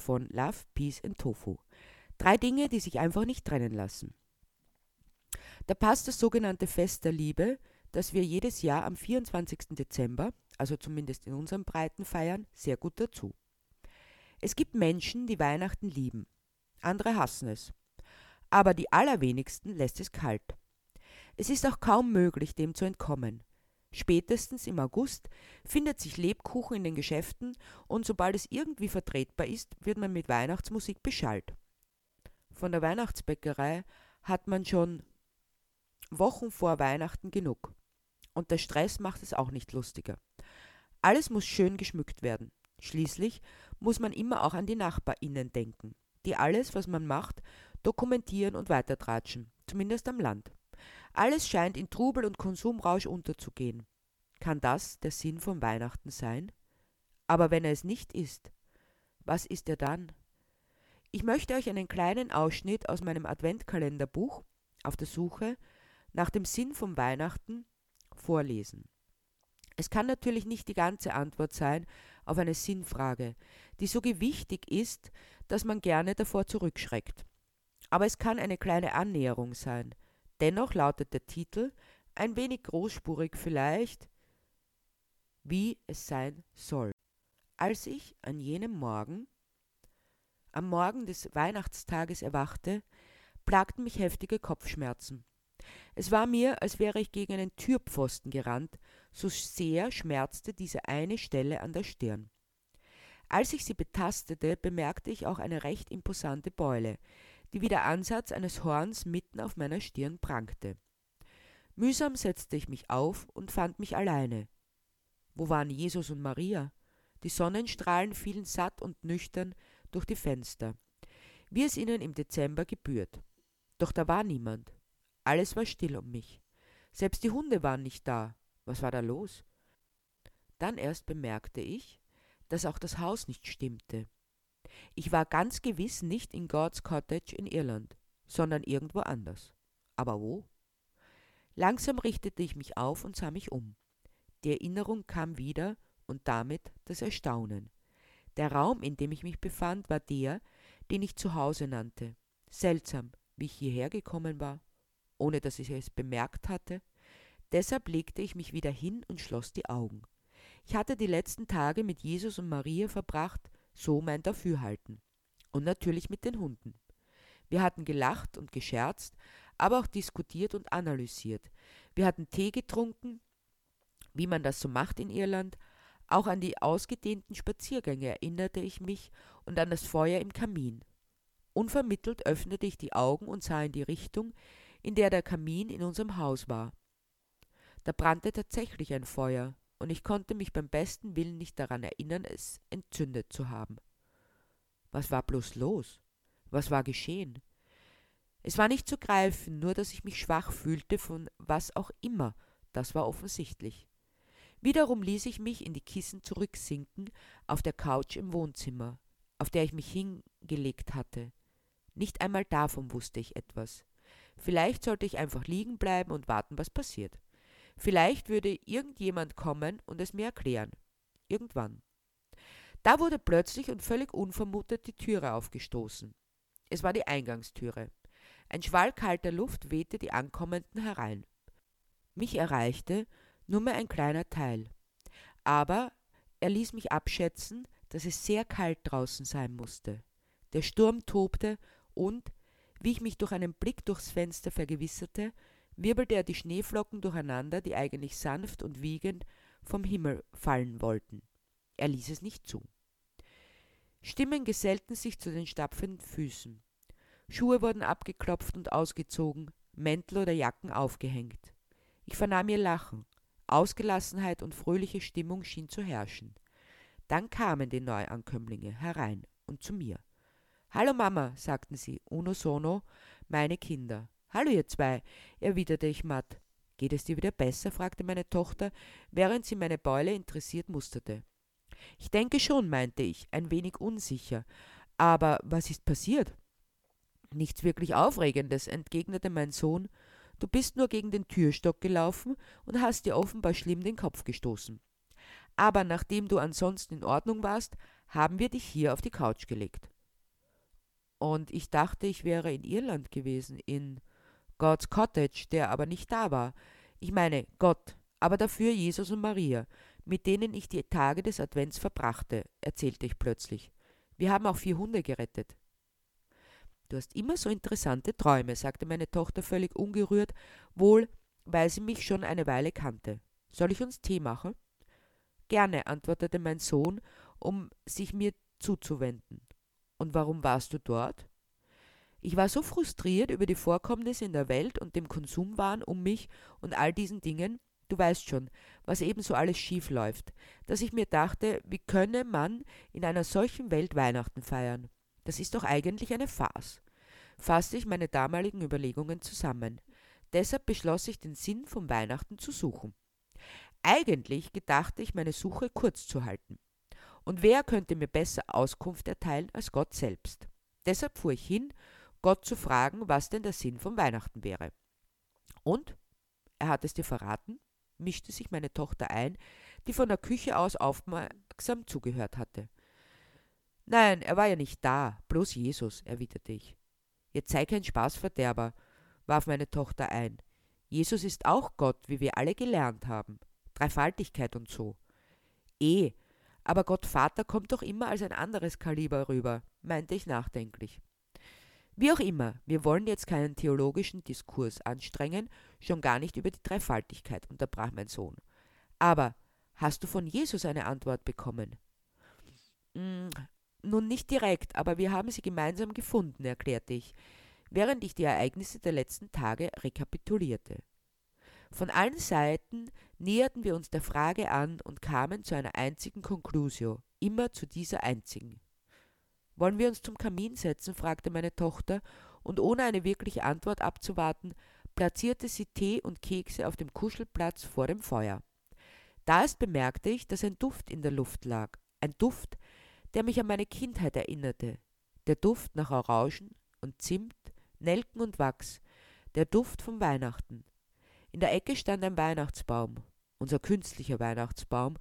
von Love, Peace and Tofu. Drei Dinge, die sich einfach nicht trennen lassen. Da passt das sogenannte Fest der Liebe, das wir jedes Jahr am 24. Dezember, also zumindest in unserem Breiten feiern, sehr gut dazu. Es gibt Menschen, die Weihnachten lieben, andere hassen es. Aber die allerwenigsten lässt es kalt. Es ist auch kaum möglich, dem zu entkommen. Spätestens im August findet sich Lebkuchen in den Geschäften und sobald es irgendwie vertretbar ist, wird man mit Weihnachtsmusik beschallt. Von der Weihnachtsbäckerei hat man schon Wochen vor Weihnachten genug. Und der Stress macht es auch nicht lustiger. Alles muss schön geschmückt werden. Schließlich muss man immer auch an die NachbarInnen denken, die alles, was man macht, dokumentieren und weitertratschen, zumindest am Land. Alles scheint in Trubel und Konsumrausch unterzugehen. Kann das der Sinn von Weihnachten sein? Aber wenn er es nicht ist, was ist er dann? Ich möchte euch einen kleinen Ausschnitt aus meinem Adventkalenderbuch auf der Suche nach dem Sinn von Weihnachten vorlesen. Es kann natürlich nicht die ganze Antwort sein auf eine Sinnfrage, die so gewichtig ist, dass man gerne davor zurückschreckt. Aber es kann eine kleine Annäherung sein. Dennoch lautet der Titel, ein wenig großspurig vielleicht, wie es sein soll. Als ich an jenem Morgen, am Morgen des Weihnachtstages erwachte, plagten mich heftige Kopfschmerzen. Es war mir, als wäre ich gegen einen Türpfosten gerannt, so sehr schmerzte diese eine Stelle an der Stirn. Als ich sie betastete, bemerkte ich auch eine recht imposante Beule, die wie der Ansatz eines Horns mitten auf meiner Stirn prangte. Mühsam setzte ich mich auf und fand mich alleine. Wo waren Jesus und Maria? Die Sonnenstrahlen fielen satt und nüchtern durch die Fenster, wie es ihnen im Dezember gebührt. Doch da war niemand. Alles war still um mich. Selbst die Hunde waren nicht da. Was war da los? Dann erst bemerkte ich, dass auch das Haus nicht stimmte. Ich war ganz gewiss nicht in God's Cottage in Irland, sondern irgendwo anders. Aber wo? Langsam richtete ich mich auf und sah mich um. Die Erinnerung kam wieder und damit das Erstaunen. Der Raum, in dem ich mich befand, war der, den ich zu Hause nannte. Seltsam, wie ich hierher gekommen war ohne dass ich es bemerkt hatte. Deshalb legte ich mich wieder hin und schloss die Augen. Ich hatte die letzten Tage mit Jesus und Maria verbracht, so mein Dafürhalten. Und natürlich mit den Hunden. Wir hatten gelacht und gescherzt, aber auch diskutiert und analysiert. Wir hatten Tee getrunken, wie man das so macht in Irland. Auch an die ausgedehnten Spaziergänge erinnerte ich mich und an das Feuer im Kamin. Unvermittelt öffnete ich die Augen und sah in die Richtung, in der der Kamin in unserem Haus war. Da brannte tatsächlich ein Feuer, und ich konnte mich beim besten Willen nicht daran erinnern, es entzündet zu haben. Was war bloß los? Was war geschehen? Es war nicht zu greifen, nur dass ich mich schwach fühlte von was auch immer, das war offensichtlich. Wiederum ließ ich mich in die Kissen zurücksinken auf der Couch im Wohnzimmer, auf der ich mich hingelegt hatte. Nicht einmal davon wusste ich etwas. Vielleicht sollte ich einfach liegen bleiben und warten, was passiert. Vielleicht würde irgendjemand kommen und es mir erklären. Irgendwann. Da wurde plötzlich und völlig unvermutet die Türe aufgestoßen. Es war die Eingangstüre. Ein Schwall kalter Luft wehte die Ankommenden herein. Mich erreichte nur mehr ein kleiner Teil. Aber er ließ mich abschätzen, dass es sehr kalt draußen sein musste. Der Sturm tobte und, wie ich mich durch einen Blick durchs Fenster vergewisserte, wirbelte er die Schneeflocken durcheinander, die eigentlich sanft und wiegend vom Himmel fallen wollten. Er ließ es nicht zu. Stimmen gesellten sich zu den stapfenden Füßen. Schuhe wurden abgeklopft und ausgezogen, Mäntel oder Jacken aufgehängt. Ich vernahm ihr Lachen. Ausgelassenheit und fröhliche Stimmung schien zu herrschen. Dann kamen die Neuankömmlinge herein und zu mir. Hallo Mama, sagten sie, unisono, meine Kinder. Hallo ihr zwei, erwiderte ich matt. Geht es dir wieder besser? fragte meine Tochter, während sie meine Beule interessiert musterte. Ich denke schon, meinte ich, ein wenig unsicher. Aber was ist passiert? Nichts wirklich Aufregendes, entgegnete mein Sohn. Du bist nur gegen den Türstock gelaufen und hast dir offenbar schlimm den Kopf gestoßen. Aber nachdem du ansonsten in Ordnung warst, haben wir dich hier auf die Couch gelegt. Und ich dachte, ich wäre in Irland gewesen, in God's Cottage, der aber nicht da war. Ich meine Gott, aber dafür Jesus und Maria, mit denen ich die Tage des Advents verbrachte, erzählte ich plötzlich. Wir haben auch vier Hunde gerettet. Du hast immer so interessante Träume, sagte meine Tochter völlig ungerührt, wohl weil sie mich schon eine Weile kannte. Soll ich uns Tee machen? Gerne, antwortete mein Sohn, um sich mir zuzuwenden. Und warum warst du dort? Ich war so frustriert über die Vorkommnisse in der Welt und dem Konsumwahn um mich und all diesen Dingen, du weißt schon, was ebenso alles schief läuft, dass ich mir dachte, wie könne man in einer solchen Welt Weihnachten feiern? Das ist doch eigentlich eine Farce. Fasste ich meine damaligen Überlegungen zusammen. Deshalb beschloss ich, den Sinn vom Weihnachten zu suchen. Eigentlich gedachte ich, meine Suche kurz zu halten. Und wer könnte mir besser Auskunft erteilen als Gott selbst? Deshalb fuhr ich hin, Gott zu fragen, was denn der Sinn von Weihnachten wäre. Und? Er hat es dir verraten? mischte sich meine Tochter ein, die von der Küche aus aufmerksam zugehört hatte. Nein, er war ja nicht da, bloß Jesus, erwiderte ich. Jetzt sei kein Spaßverderber, warf meine Tochter ein. Jesus ist auch Gott, wie wir alle gelernt haben. Dreifaltigkeit und so. Eh, aber Gott Vater kommt doch immer als ein anderes Kaliber rüber, meinte ich nachdenklich. Wie auch immer, wir wollen jetzt keinen theologischen Diskurs anstrengen, schon gar nicht über die Dreifaltigkeit, unterbrach mein Sohn. Aber hast du von Jesus eine Antwort bekommen? Hm, nun nicht direkt, aber wir haben sie gemeinsam gefunden, erklärte ich, während ich die Ereignisse der letzten Tage rekapitulierte. Von allen Seiten näherten wir uns der Frage an und kamen zu einer einzigen Conclusio, immer zu dieser einzigen. Wollen wir uns zum Kamin setzen? fragte meine Tochter, und ohne eine wirkliche Antwort abzuwarten, platzierte sie Tee und Kekse auf dem Kuschelplatz vor dem Feuer. Da erst bemerkte ich, dass ein Duft in der Luft lag, ein Duft, der mich an meine Kindheit erinnerte. Der Duft nach Orangen und Zimt, Nelken und Wachs, der Duft vom Weihnachten. In der Ecke stand ein Weihnachtsbaum, unser künstlicher Weihnachtsbaum,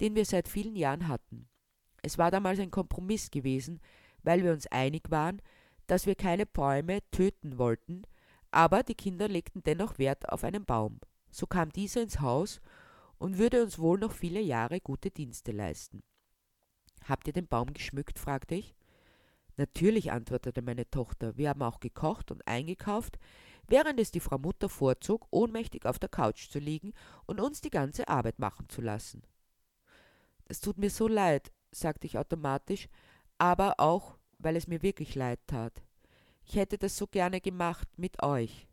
den wir seit vielen Jahren hatten. Es war damals ein Kompromiss gewesen, weil wir uns einig waren, dass wir keine Bäume töten wollten, aber die Kinder legten dennoch Wert auf einen Baum. So kam dieser ins Haus und würde uns wohl noch viele Jahre gute Dienste leisten. Habt ihr den Baum geschmückt? fragte ich. Natürlich, antwortete meine Tochter, wir haben auch gekocht und eingekauft, während es die Frau Mutter vorzog, ohnmächtig auf der Couch zu liegen und uns die ganze Arbeit machen zu lassen. Es tut mir so leid, sagte ich automatisch, aber auch, weil es mir wirklich leid tat. Ich hätte das so gerne gemacht mit euch.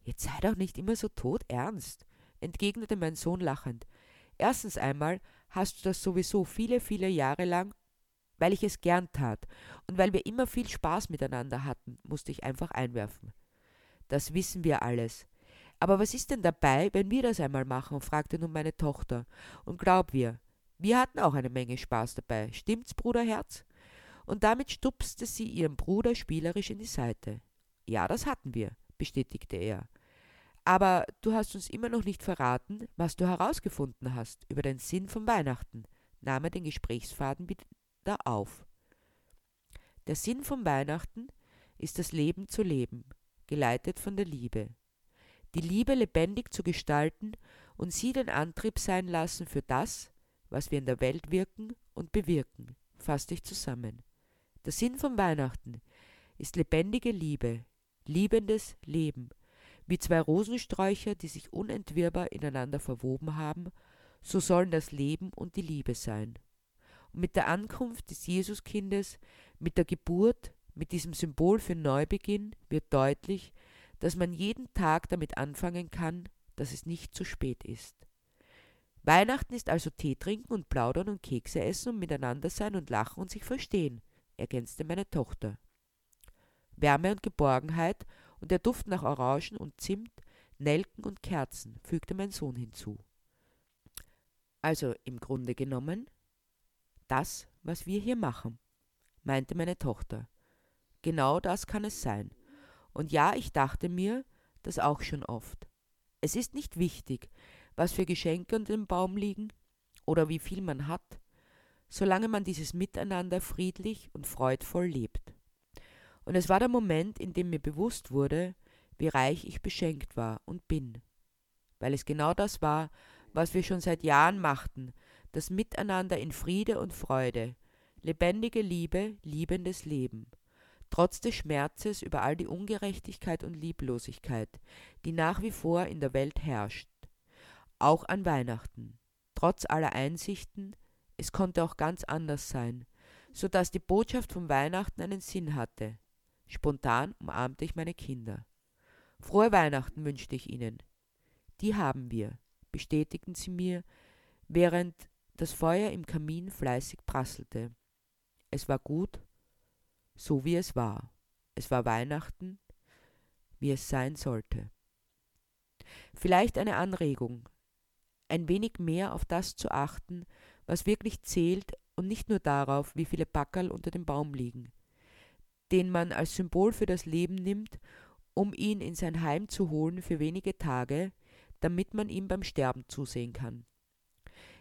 Jetzt sei doch nicht immer so todernst, entgegnete mein Sohn lachend. Erstens einmal hast du das sowieso viele, viele Jahre lang, weil ich es gern tat und weil wir immer viel Spaß miteinander hatten, musste ich einfach einwerfen. Das wissen wir alles. Aber was ist denn dabei, wenn wir das einmal machen? fragte nun meine Tochter. Und glaub wir, wir hatten auch eine Menge Spaß dabei. Stimmt's, Bruderherz? Und damit stupste sie ihren Bruder spielerisch in die Seite. Ja, das hatten wir, bestätigte er. Aber du hast uns immer noch nicht verraten, was du herausgefunden hast über den Sinn von Weihnachten, nahm er den Gesprächsfaden wieder auf. Der Sinn von Weihnachten ist das Leben zu leben, geleitet von der Liebe. Die Liebe lebendig zu gestalten und sie den Antrieb sein lassen für das, was wir in der Welt wirken und bewirken, fasste ich zusammen. Der Sinn von Weihnachten ist lebendige Liebe, liebendes Leben, wie zwei Rosensträucher, die sich unentwirrbar ineinander verwoben haben, so sollen das Leben und die Liebe sein. Und mit der Ankunft des Jesuskindes, mit der Geburt, mit diesem Symbol für Neubeginn wird deutlich, dass man jeden Tag damit anfangen kann, dass es nicht zu spät ist. Weihnachten ist also Tee trinken und plaudern und Kekse essen und miteinander sein und lachen und sich verstehen, ergänzte meine Tochter. Wärme und Geborgenheit und der Duft nach Orangen und Zimt, Nelken und Kerzen, fügte mein Sohn hinzu. Also im Grunde genommen das, was wir hier machen, meinte meine Tochter. Genau das kann es sein. Und ja, ich dachte mir das auch schon oft. Es ist nicht wichtig, was für Geschenke unter dem Baum liegen oder wie viel man hat, solange man dieses Miteinander friedlich und freudvoll lebt. Und es war der Moment, in dem mir bewusst wurde, wie reich ich beschenkt war und bin, weil es genau das war, was wir schon seit Jahren machten, das Miteinander in Friede und Freude, lebendige Liebe, liebendes Leben, trotz des Schmerzes über all die Ungerechtigkeit und Lieblosigkeit, die nach wie vor in der Welt herrscht, auch an Weihnachten, trotz aller Einsichten, es konnte auch ganz anders sein, so dass die Botschaft von Weihnachten einen Sinn hatte. Spontan umarmte ich meine Kinder. Frohe Weihnachten wünschte ich ihnen. Die haben wir, bestätigten sie mir, während das Feuer im Kamin fleißig prasselte. Es war gut, so wie es war. Es war Weihnachten, wie es sein sollte. Vielleicht eine Anregung, ein wenig mehr auf das zu achten, was wirklich zählt und nicht nur darauf, wie viele Backerl unter dem Baum liegen, den man als Symbol für das Leben nimmt, um ihn in sein Heim zu holen für wenige Tage, damit man ihm beim Sterben zusehen kann.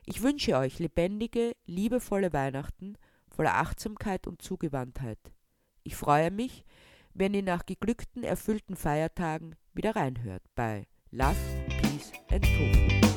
Ich wünsche euch lebendige, liebevolle Weihnachten voller Achtsamkeit und Zugewandtheit. Ich freue mich, wenn ihr nach geglückten, erfüllten Feiertagen wieder reinhört bei Love, Peace and Tofu.